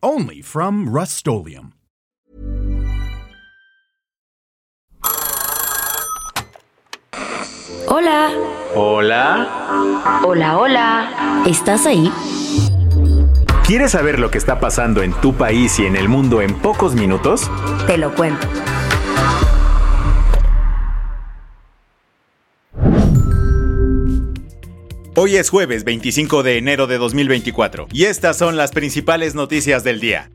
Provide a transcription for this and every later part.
Only from Rust Hola. Hola. Hola, hola. ¿Estás ahí? ¿Quieres saber lo que está pasando en tu país y en el mundo en pocos minutos? Te lo cuento. Hoy es jueves 25 de enero de 2024 y estas son las principales noticias del día.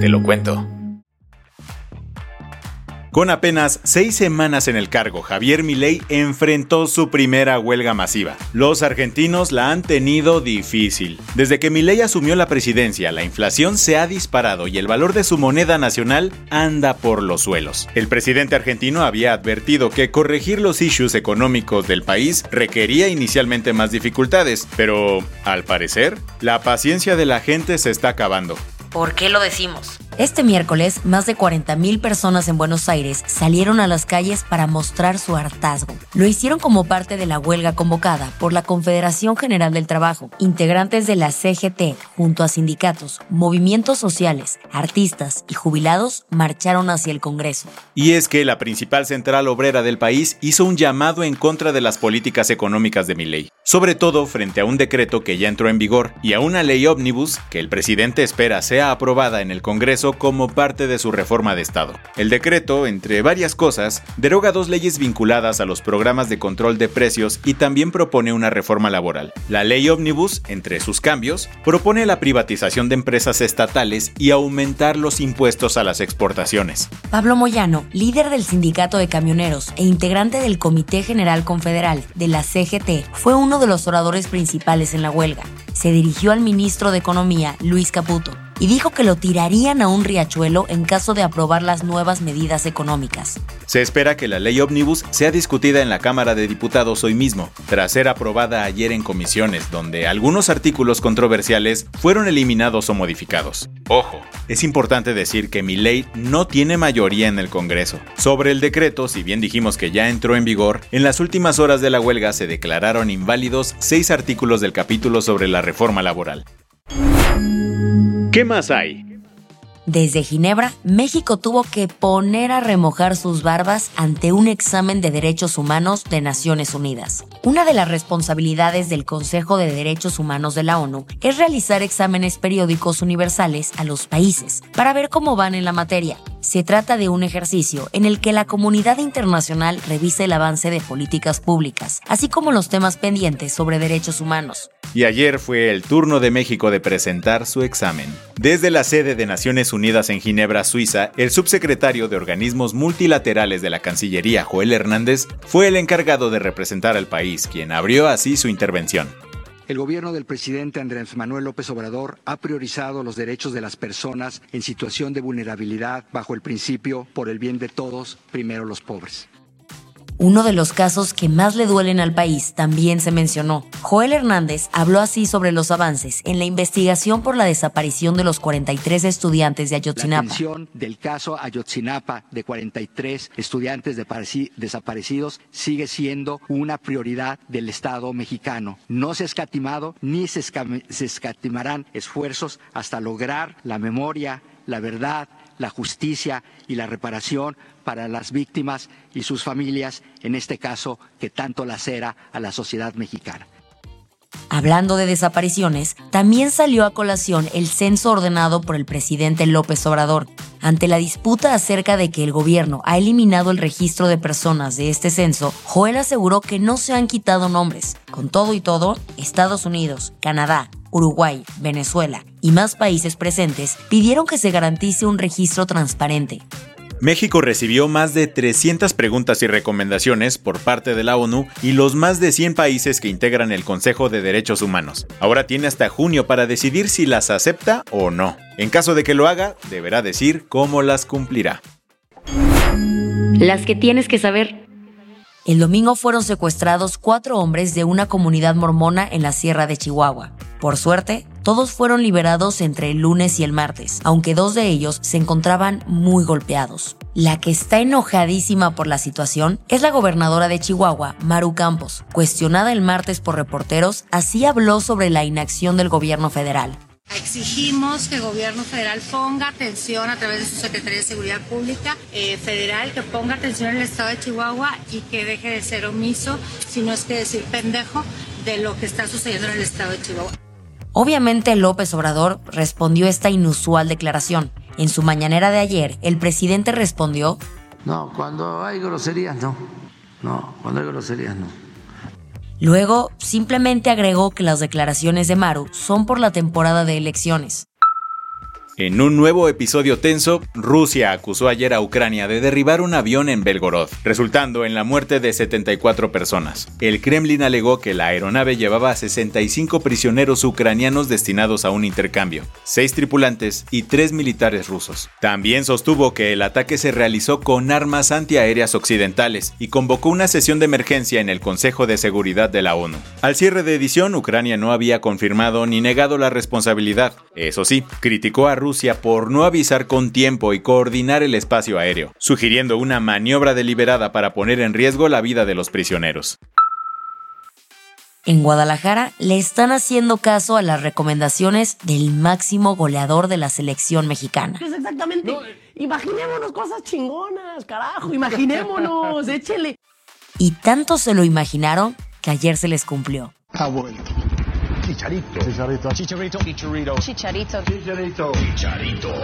Te lo cuento. Con apenas seis semanas en el cargo, Javier Milei enfrentó su primera huelga masiva. Los argentinos la han tenido difícil. Desde que Milei asumió la presidencia, la inflación se ha disparado y el valor de su moneda nacional anda por los suelos. El presidente argentino había advertido que corregir los issues económicos del país requería inicialmente más dificultades, pero al parecer, la paciencia de la gente se está acabando. ¿Por qué lo decimos? Este miércoles, más de 40.000 personas en Buenos Aires salieron a las calles para mostrar su hartazgo. Lo hicieron como parte de la huelga convocada por la Confederación General del Trabajo. Integrantes de la CGT, junto a sindicatos, movimientos sociales, artistas y jubilados, marcharon hacia el Congreso. Y es que la principal central obrera del país hizo un llamado en contra de las políticas económicas de ley, sobre todo frente a un decreto que ya entró en vigor y a una ley ómnibus que el presidente espera sea aprobada en el Congreso como parte de su reforma de Estado. El decreto, entre varias cosas, deroga dos leyes vinculadas a los programas de control de precios y también propone una reforma laboral. La ley Omnibus, entre sus cambios, propone la privatización de empresas estatales y aumentar los impuestos a las exportaciones. Pablo Moyano, líder del sindicato de camioneros e integrante del Comité General Confederal de la CGT, fue uno de los oradores principales en la huelga. Se dirigió al ministro de Economía, Luis Caputo, y dijo que lo tirarían a un riachuelo en caso de aprobar las nuevas medidas económicas. Se espera que la ley Omnibus sea discutida en la Cámara de Diputados hoy mismo, tras ser aprobada ayer en comisiones, donde algunos artículos controversiales fueron eliminados o modificados. Ojo, es importante decir que mi ley no tiene mayoría en el Congreso. Sobre el decreto, si bien dijimos que ya entró en vigor, en las últimas horas de la huelga se declararon inválidos seis artículos del capítulo sobre la reforma laboral. ¿Qué más hay? Desde Ginebra, México tuvo que poner a remojar sus barbas ante un examen de derechos humanos de Naciones Unidas. Una de las responsabilidades del Consejo de Derechos Humanos de la ONU es realizar exámenes periódicos universales a los países para ver cómo van en la materia. Se trata de un ejercicio en el que la comunidad internacional revisa el avance de políticas públicas, así como los temas pendientes sobre derechos humanos. Y ayer fue el turno de México de presentar su examen. Desde la sede de Naciones Unidas en Ginebra, Suiza, el subsecretario de Organismos Multilaterales de la Cancillería, Joel Hernández, fue el encargado de representar al país, quien abrió así su intervención. El gobierno del presidente Andrés Manuel López Obrador ha priorizado los derechos de las personas en situación de vulnerabilidad bajo el principio por el bien de todos, primero los pobres. Uno de los casos que más le duelen al país también se mencionó. Joel Hernández habló así sobre los avances en la investigación por la desaparición de los 43 estudiantes de Ayotzinapa. La atención del caso Ayotzinapa de 43 estudiantes desaparecidos sigue siendo una prioridad del Estado mexicano. No se ha escatimado ni se escatimarán esfuerzos hasta lograr la memoria, la verdad, la justicia y la reparación para las víctimas y sus familias, en este caso que tanto lacera a la sociedad mexicana. Hablando de desapariciones, también salió a colación el censo ordenado por el presidente López Obrador. Ante la disputa acerca de que el gobierno ha eliminado el registro de personas de este censo, Joel aseguró que no se han quitado nombres. Con todo y todo, Estados Unidos, Canadá, Uruguay, Venezuela y más países presentes pidieron que se garantice un registro transparente. México recibió más de 300 preguntas y recomendaciones por parte de la ONU y los más de 100 países que integran el Consejo de Derechos Humanos. Ahora tiene hasta junio para decidir si las acepta o no. En caso de que lo haga, deberá decir cómo las cumplirá. Las que tienes que saber. El domingo fueron secuestrados cuatro hombres de una comunidad mormona en la sierra de Chihuahua. Por suerte, todos fueron liberados entre el lunes y el martes, aunque dos de ellos se encontraban muy golpeados. La que está enojadísima por la situación es la gobernadora de Chihuahua, Maru Campos. Cuestionada el martes por reporteros, así habló sobre la inacción del gobierno federal. Exigimos que el gobierno federal ponga atención a través de su Secretaría de Seguridad Pública eh, federal, que ponga atención en el estado de Chihuahua y que deje de ser omiso, si no es que decir pendejo, de lo que está sucediendo en el estado de Chihuahua. Obviamente López Obrador respondió esta inusual declaración. En su mañanera de ayer, el presidente respondió, No, cuando hay groserías no. No, cuando hay groserías no. Luego, simplemente agregó que las declaraciones de Maru son por la temporada de elecciones. En un nuevo episodio tenso, Rusia acusó ayer a Ucrania de derribar un avión en Belgorod, resultando en la muerte de 74 personas. El Kremlin alegó que la aeronave llevaba a 65 prisioneros ucranianos destinados a un intercambio, 6 tripulantes y 3 militares rusos. También sostuvo que el ataque se realizó con armas antiaéreas occidentales y convocó una sesión de emergencia en el Consejo de Seguridad de la ONU. Al cierre de edición, Ucrania no había confirmado ni negado la responsabilidad. Eso sí, criticó a Rusia por no avisar con tiempo y coordinar el espacio aéreo, sugiriendo una maniobra deliberada para poner en riesgo la vida de los prisioneros. En Guadalajara le están haciendo caso a las recomendaciones del máximo goleador de la selección mexicana. Es exactamente. imaginémonos cosas chingonas, carajo, imaginémonos, échele. Y tanto se lo imaginaron que ayer se les cumplió. Ha vuelto. Chicharito. Chicharito. Chicharito. Chicharito. Chicharito. Chicharito. Chicharito.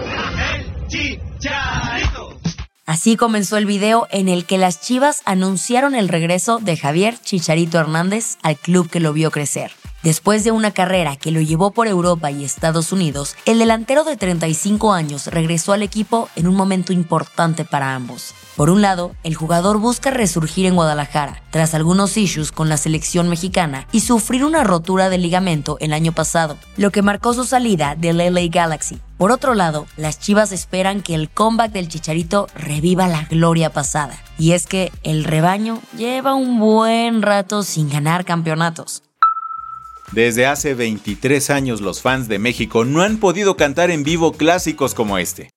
El Chicharito. Así comenzó el video en el que las Chivas anunciaron el regreso de Javier Chicharito Hernández al club que lo vio crecer. Después de una carrera que lo llevó por Europa y Estados Unidos, el delantero de 35 años regresó al equipo en un momento importante para ambos. Por un lado, el jugador busca resurgir en Guadalajara, tras algunos issues con la selección mexicana y sufrir una rotura de ligamento el año pasado, lo que marcó su salida del LA Galaxy. Por otro lado, las Chivas esperan que el comeback del Chicharito reviva la gloria pasada. Y es que el rebaño lleva un buen rato sin ganar campeonatos. Desde hace 23 años los fans de México no han podido cantar en vivo clásicos como este.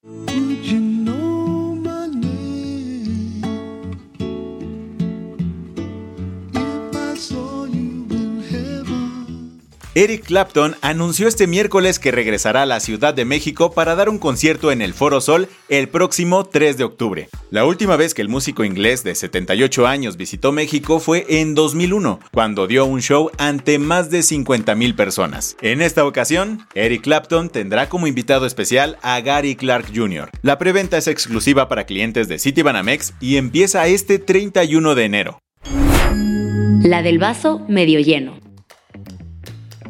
Eric Clapton anunció este miércoles que regresará a la Ciudad de México para dar un concierto en el Foro Sol el próximo 3 de octubre. La última vez que el músico inglés de 78 años visitó México fue en 2001, cuando dio un show ante más de 50.000 personas. En esta ocasión, Eric Clapton tendrá como invitado especial a Gary Clark Jr. La preventa es exclusiva para clientes de Citibanamex y empieza este 31 de enero. La del vaso medio lleno.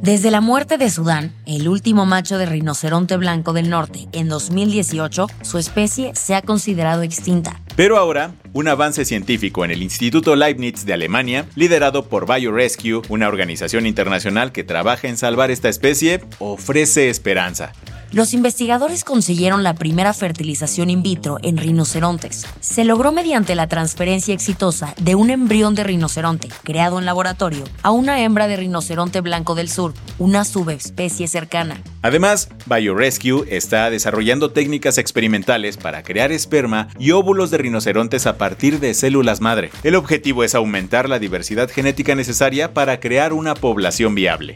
Desde la muerte de Sudán, el último macho de rinoceronte blanco del norte, en 2018, su especie se ha considerado extinta. Pero ahora, un avance científico en el Instituto Leibniz de Alemania, liderado por BioRescue, una organización internacional que trabaja en salvar esta especie, ofrece esperanza los investigadores consiguieron la primera fertilización in vitro en rinocerontes. Se logró mediante la transferencia exitosa de un embrión de rinoceronte, creado en laboratorio, a una hembra de rinoceronte blanco del sur, una subespecie cercana. Además, BioRescue está desarrollando técnicas experimentales para crear esperma y óvulos de rinocerontes a partir de células madre. El objetivo es aumentar la diversidad genética necesaria para crear una población viable.